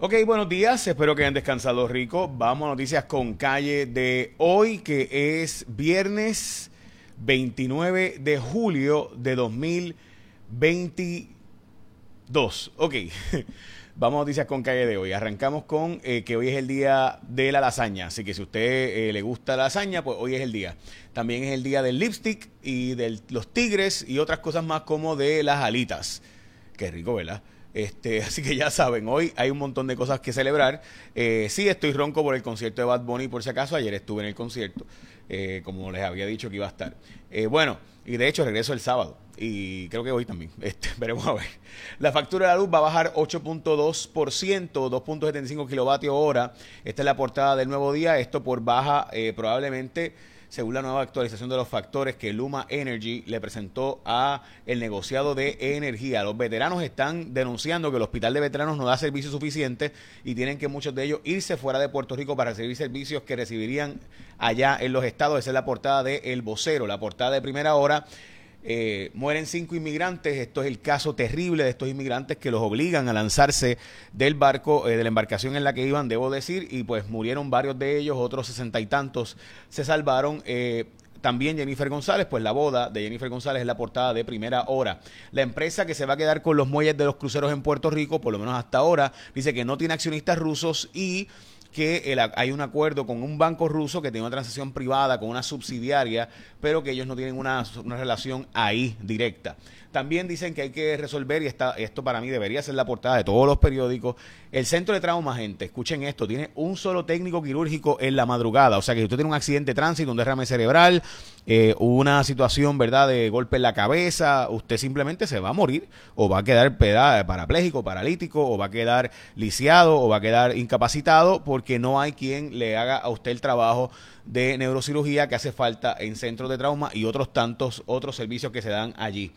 Ok, buenos días, espero que hayan descansado rico. Vamos a noticias con calle de hoy, que es viernes 29 de julio de 2022. Ok, vamos a noticias con calle de hoy. Arrancamos con eh, que hoy es el día de la lasaña, así que si usted eh, le gusta la lasaña, pues hoy es el día. También es el día del lipstick y de los tigres y otras cosas más como de las alitas. Qué rico, ¿verdad? Este, así que ya saben, hoy hay un montón de cosas que celebrar. Eh, sí, estoy ronco por el concierto de Bad Bunny, por si acaso. Ayer estuve en el concierto, eh, como les había dicho que iba a estar. Eh, bueno, y de hecho regreso el sábado. Y creo que hoy también. Este, veremos a ver. La factura de la luz va a bajar 8.2%, 2.75 kilovatios hora. Esta es la portada del nuevo día. Esto por baja, probablemente según la nueva actualización de los factores que Luma Energy le presentó a el negociado de energía. Los veteranos están denunciando que el hospital de veteranos no da servicio suficiente y tienen que muchos de ellos irse fuera de Puerto Rico para recibir servicios que recibirían allá en los estados. Esa es la portada de El Vocero, la portada de primera hora eh, mueren cinco inmigrantes. Esto es el caso terrible de estos inmigrantes que los obligan a lanzarse del barco, eh, de la embarcación en la que iban, debo decir, y pues murieron varios de ellos, otros sesenta y tantos se salvaron. Eh, también Jennifer González, pues la boda de Jennifer González es la portada de primera hora. La empresa que se va a quedar con los muelles de los cruceros en Puerto Rico, por lo menos hasta ahora, dice que no tiene accionistas rusos y que hay un acuerdo con un banco ruso que tiene una transacción privada con una subsidiaria, pero que ellos no tienen una, una relación ahí directa. También dicen que hay que resolver, y esto para mí debería ser la portada de todos los periódicos, el centro de trauma, gente, escuchen esto, tiene un solo técnico quirúrgico en la madrugada. O sea que si usted tiene un accidente de tránsito, un derrame cerebral, eh, una situación, ¿verdad?, de golpe en la cabeza, usted simplemente se va a morir o va a quedar parapléjico, paralítico, o va a quedar lisiado, o va a quedar incapacitado porque no hay quien le haga a usted el trabajo de neurocirugía que hace falta en centros de trauma y otros tantos otros servicios que se dan allí.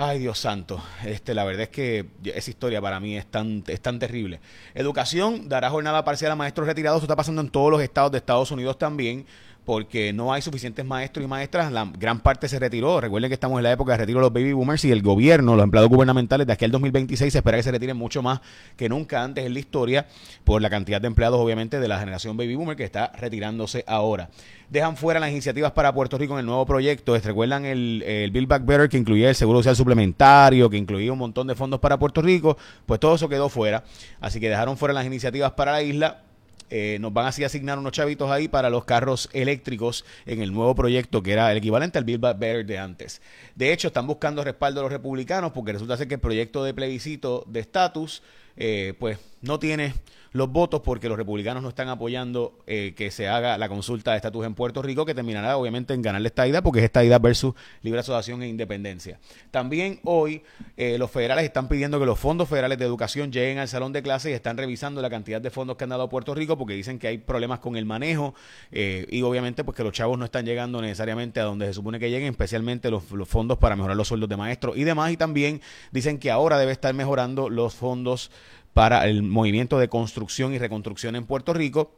Ay, Dios santo. Este, la verdad es que esa historia para mí es tan, es tan terrible. Educación dará jornada parcial a maestros retirados. Esto está pasando en todos los estados de Estados Unidos también porque no hay suficientes maestros y maestras, la gran parte se retiró. Recuerden que estamos en la época de retiro de los baby boomers y el gobierno, los empleados gubernamentales de aquí al 2026 se espera que se retiren mucho más que nunca antes en la historia por la cantidad de empleados obviamente de la generación baby boomer que está retirándose ahora. Dejan fuera las iniciativas para Puerto Rico en el nuevo proyecto. ¿Recuerdan el, el Build Back Better que incluía el seguro social suplementario, que incluía un montón de fondos para Puerto Rico? Pues todo eso quedó fuera. Así que dejaron fuera las iniciativas para la isla eh, nos van así a asignar unos chavitos ahí para los carros eléctricos en el nuevo proyecto que era el equivalente al Build Back Better de antes. De hecho, están buscando respaldo a los republicanos porque resulta ser que el proyecto de plebiscito de estatus eh, pues no tiene los votos porque los republicanos no están apoyando eh, que se haga la consulta de estatus en Puerto Rico, que terminará obviamente en ganar esta idea porque es esta idea versus libre asociación e independencia. También hoy eh, los federales están pidiendo que los fondos federales de educación lleguen al salón de clases y están revisando la cantidad de fondos que han dado a Puerto Rico porque dicen que hay problemas con el manejo y obviamente pues que los chavos no están llegando necesariamente a donde se supone que lleguen, especialmente los, los fondos para mejorar los sueldos de maestros y demás. Y también dicen que ahora debe estar mejorando los fondos para el movimiento de construcción y reconstrucción en Puerto Rico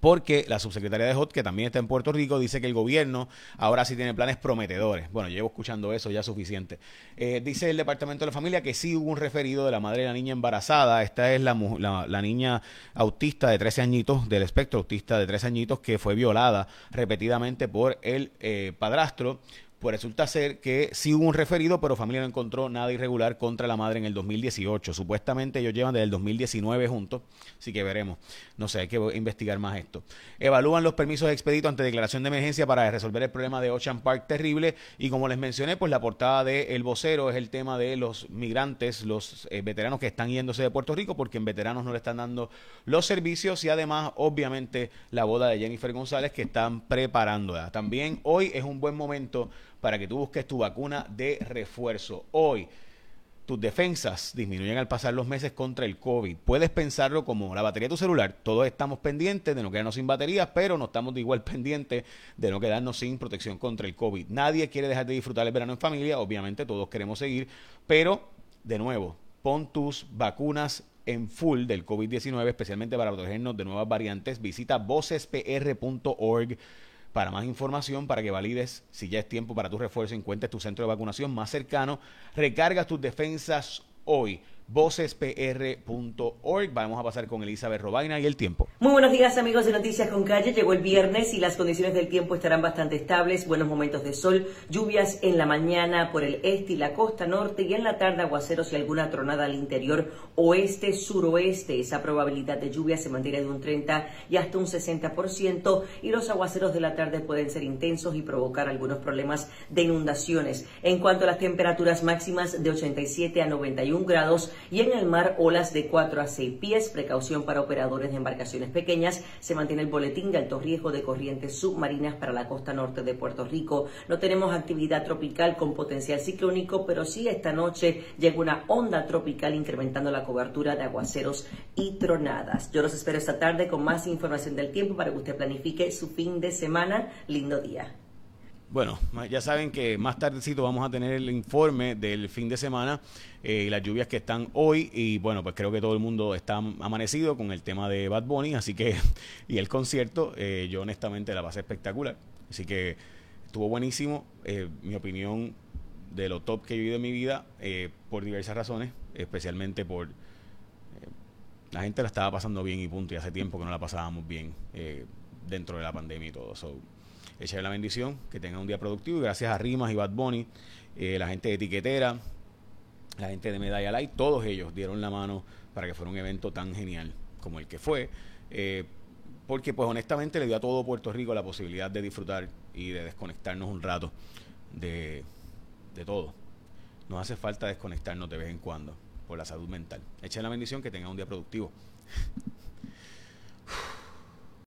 porque la subsecretaria de HOT, que también está en Puerto Rico, dice que el gobierno ahora sí tiene planes prometedores. Bueno, llevo escuchando eso ya suficiente. Eh, dice el Departamento de la Familia que sí hubo un referido de la madre de la niña embarazada. Esta es la, la, niña autista de 13 añitos, del espectro autista de 13 añitos, que fue violada repetidamente por el eh, padrastro. Pues resulta ser que sí hubo un referido, pero familia no encontró nada irregular contra la madre en el 2018. Supuestamente ellos llevan desde el 2019 juntos, así que veremos. No sé, hay que investigar más esto. Evalúan los permisos expeditos ante declaración de emergencia para resolver el problema de Ocean Park terrible. Y como les mencioné, pues la portada de El Vocero es el tema de los migrantes, los eh, veteranos que están yéndose de Puerto Rico, porque en veteranos no le están dando los servicios y además, obviamente, la boda de Jennifer González que están preparándola. También hoy es un buen momento para que tú busques tu vacuna de refuerzo. Hoy tus defensas disminuyen al pasar los meses contra el COVID. Puedes pensarlo como la batería de tu celular. Todos estamos pendientes de no quedarnos sin baterías, pero no estamos de igual pendientes de no quedarnos sin protección contra el COVID. Nadie quiere dejar de disfrutar el verano en familia, obviamente todos queremos seguir, pero de nuevo, pon tus vacunas en full del COVID-19, especialmente para protegernos de nuevas variantes. Visita vocespr.org para más información, para que valides si ya es tiempo para tu refuerzo, encuentres tu centro de vacunación más cercano, recargas tus defensas hoy. vocespr.org. Vamos a pasar con Elizabeth Robaina y el tiempo. Muy buenos días amigos de Noticias con Calle. Llegó el viernes y las condiciones del tiempo estarán bastante estables. Buenos momentos de sol, lluvias en la mañana por el este y la costa norte y en la tarde aguaceros y alguna tronada al interior oeste, suroeste. Esa probabilidad de lluvia se mantiene de un 30 y hasta un 60% y los aguaceros de la tarde pueden ser intensos y provocar algunos problemas de inundaciones. En cuanto a las temperaturas máximas de 87 a 91 grados, y en el mar olas de 4 a 6 pies. Precaución para operadores de embarcaciones pequeñas. Se mantiene el boletín de alto riesgo de corrientes submarinas para la costa norte de Puerto Rico. No tenemos actividad tropical con potencial ciclónico, pero sí esta noche llega una onda tropical incrementando la cobertura de aguaceros y tronadas. Yo los espero esta tarde con más información del tiempo para que usted planifique su fin de semana. Lindo día. Bueno, ya saben que más tardecito vamos a tener el informe del fin de semana eh, y las lluvias que están hoy y bueno, pues creo que todo el mundo está amanecido con el tema de Bad Bunny, así que y el concierto, eh, yo honestamente la pasé espectacular, así que estuvo buenísimo, eh, mi opinión de lo top que he vivido en mi vida por diversas razones, especialmente por la gente la estaba pasando bien y punto y hace tiempo que no la pasábamos bien dentro de la pandemia y todo. Echarle la bendición, que tengan un día productivo y gracias a Rimas y Bad Bunny, eh, la gente de Etiquetera, la gente de Medalla Light, todos ellos dieron la mano para que fuera un evento tan genial como el que fue. Eh, porque pues honestamente le dio a todo Puerto Rico la posibilidad de disfrutar y de desconectarnos un rato de, de todo. Nos hace falta desconectarnos de vez en cuando por la salud mental. Echen la bendición que tengan un día productivo.